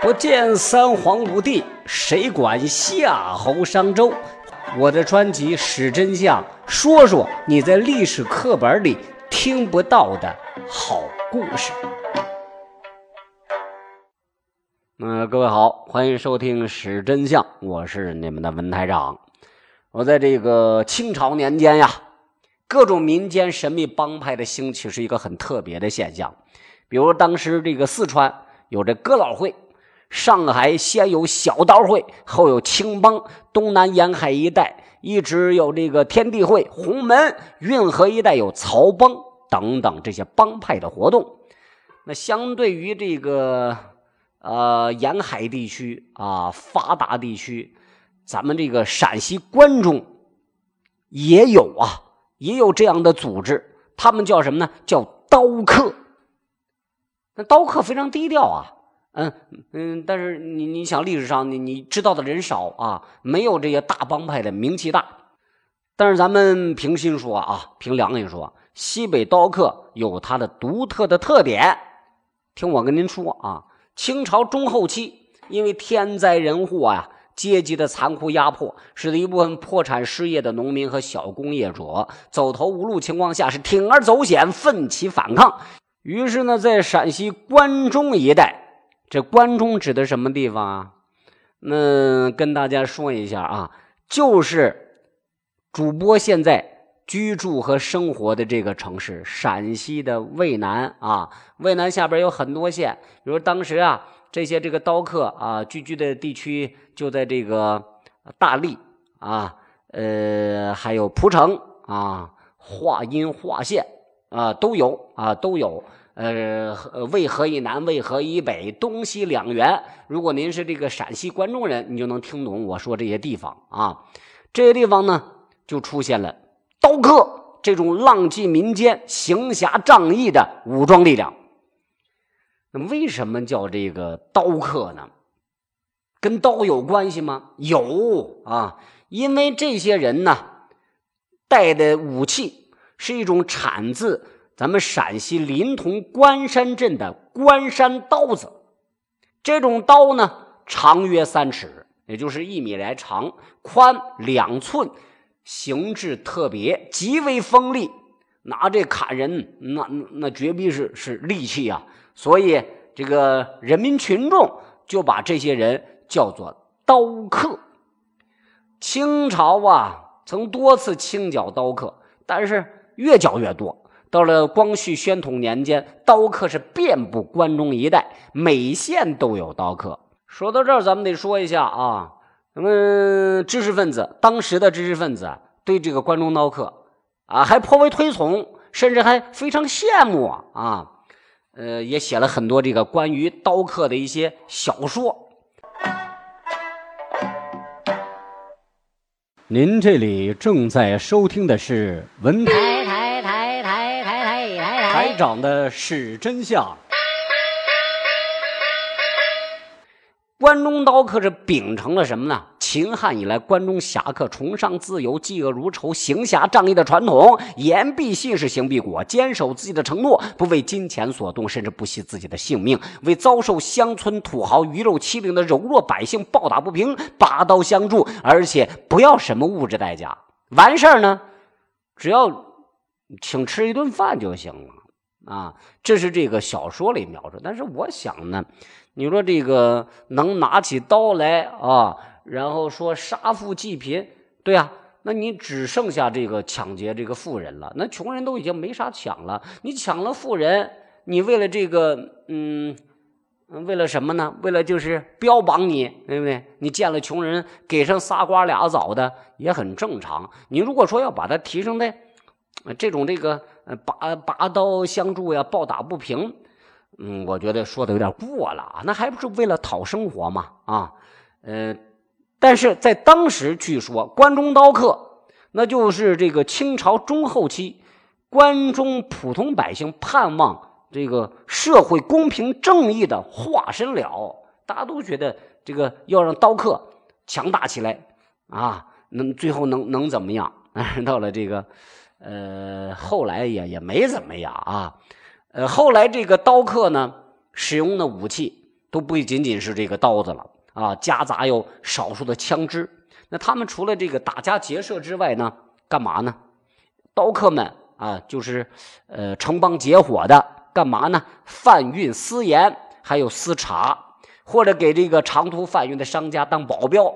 不见三皇五帝，谁管夏侯商周？我的专辑《史真相》，说说你在历史课本里听不到的好故事。嗯，各位好，欢迎收听《史真相》，我是你们的文台长。我在这个清朝年间呀，各种民间神秘帮派的兴起是一个很特别的现象。比如当时这个四川有这哥老会。上海先有小刀会，后有青帮；东南沿海一带一直有这个天地会、洪门；运河一带有曹帮等等这些帮派的活动。那相对于这个呃沿海地区啊发达地区，咱们这个陕西关中也有啊，也有这样的组织，他们叫什么呢？叫刀客。那刀客非常低调啊。嗯嗯，但是你你想历史上你你知道的人少啊，没有这些大帮派的名气大。但是咱们平心说啊，凭良心说，西北刀客有他的独特的特点。听我跟您说啊，清朝中后期，因为天灾人祸啊，阶级的残酷压迫，使得一部分破产失业的农民和小工业者走投无路情况下，是铤而走险，奋起反抗。于是呢，在陕西关中一带。这关中指的什么地方啊？那跟大家说一下啊，就是主播现在居住和生活的这个城市——陕西的渭南啊。渭南下边有很多县，比如当时啊，这些这个刀客啊聚居的地区就在这个大荔啊，呃，还有蒲城啊、华阴华县啊都有啊都有。呃，渭河以南、渭河以北、东西两园，如果您是这个陕西关中人，你就能听懂我说这些地方啊。这些地方呢，就出现了刀客这种浪迹民间、行侠仗义的武装力量。那么，为什么叫这个刀客呢？跟刀有关系吗？有啊，因为这些人呢，带的武器是一种产自。咱们陕西临潼关山镇的关山刀子，这种刀呢，长约三尺，也就是一米来长，宽两寸，形制特别，极为锋利，拿这砍人，那那绝逼是是利器啊！所以这个人民群众就把这些人叫做刀客。清朝啊，曾多次清剿刀客，但是越剿越多。到了光绪、宣统年间，刀客是遍布关中一带，每县都有刀客。说到这儿，咱们得说一下啊，咱们知识分子，当时的知识分子对这个关中刀客啊，还颇为推崇，甚至还非常羡慕啊。呃，也写了很多这个关于刀客的一些小说。您这里正在收听的是文台。台长的是真相。关中刀客是秉承了什么呢？秦汉以来，关中侠客崇尚自由、嫉恶如仇、行侠仗义的传统，言必信，是行必果，坚守自己的承诺，不为金钱所动，甚至不惜自己的性命，为遭受乡村土豪鱼肉欺凌的柔弱百姓抱打不平，拔刀相助，而且不要什么物质代价，完事儿呢，只要请吃一顿饭就行了。啊，这是这个小说里描述，但是我想呢，你说这个能拿起刀来啊，然后说杀富济贫，对呀，那你只剩下这个抢劫这个富人了，那穷人都已经没啥抢了，你抢了富人，你为了这个，嗯，为了什么呢？为了就是标榜你，对不对？你见了穷人给上仨瓜俩枣的也很正常。你如果说要把它提升在这种这个。拔拔刀相助呀，抱打不平，嗯，我觉得说的有点过了啊，那还不是为了讨生活嘛啊，呃，但是在当时，据说关中刀客那就是这个清朝中后期关中普通百姓盼望这个社会公平正义的化身了，大家都觉得这个要让刀客强大起来啊，能最后能能怎么样？到了这个。呃，后来也也没怎么样啊。呃，后来这个刀客呢，使用的武器都不仅仅是这个刀子了啊，夹杂有少数的枪支。那他们除了这个打家劫舍之外呢，干嘛呢？刀客们啊，就是呃成帮结伙的，干嘛呢？贩运私盐，还有私茶，或者给这个长途贩运的商家当保镖，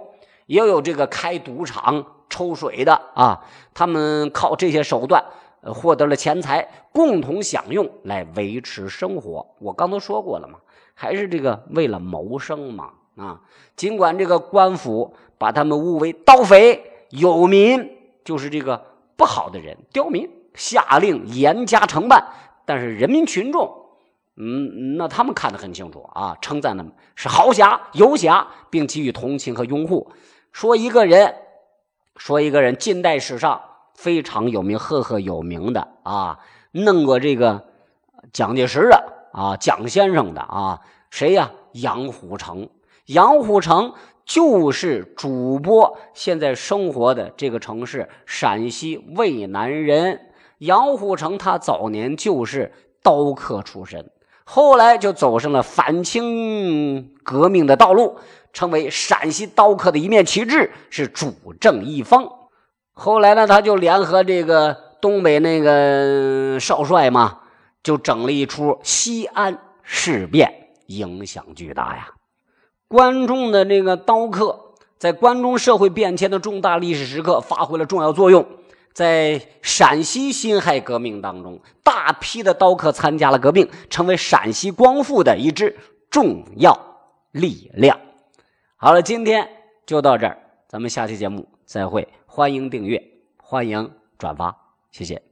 也有这个开赌场抽水的啊。他们靠这些手段获得了钱财，共同享用来维持生活。我刚都说过了嘛，还是这个为了谋生嘛啊。尽管这个官府。把他们误为盗匪、有民，就是这个不好的人，刁民，下令严加惩办。但是人民群众，嗯，那他们看得很清楚啊，称赞他们是豪侠、游侠，并给予同情和拥护。说一个人，说一个人，近代史上非常有名、赫赫有名的啊，弄过这个蒋介石的啊，蒋先生的啊，谁呀？杨虎城，杨虎城。就是主播现在生活的这个城市陕西渭南人杨虎城，他早年就是刀客出身，后来就走上了反清革命的道路，成为陕西刀客的一面旗帜，是主政一方。后来呢，他就联合这个东北那个少帅嘛，就整了一出西安事变，影响巨大呀。关中的这个刀客，在关中社会变迁的重大历史时刻发挥了重要作用。在陕西辛亥革命当中，大批的刀客参加了革命，成为陕西光复的一支重要力量。好了，今天就到这儿，咱们下期节目再会。欢迎订阅，欢迎转发，谢谢。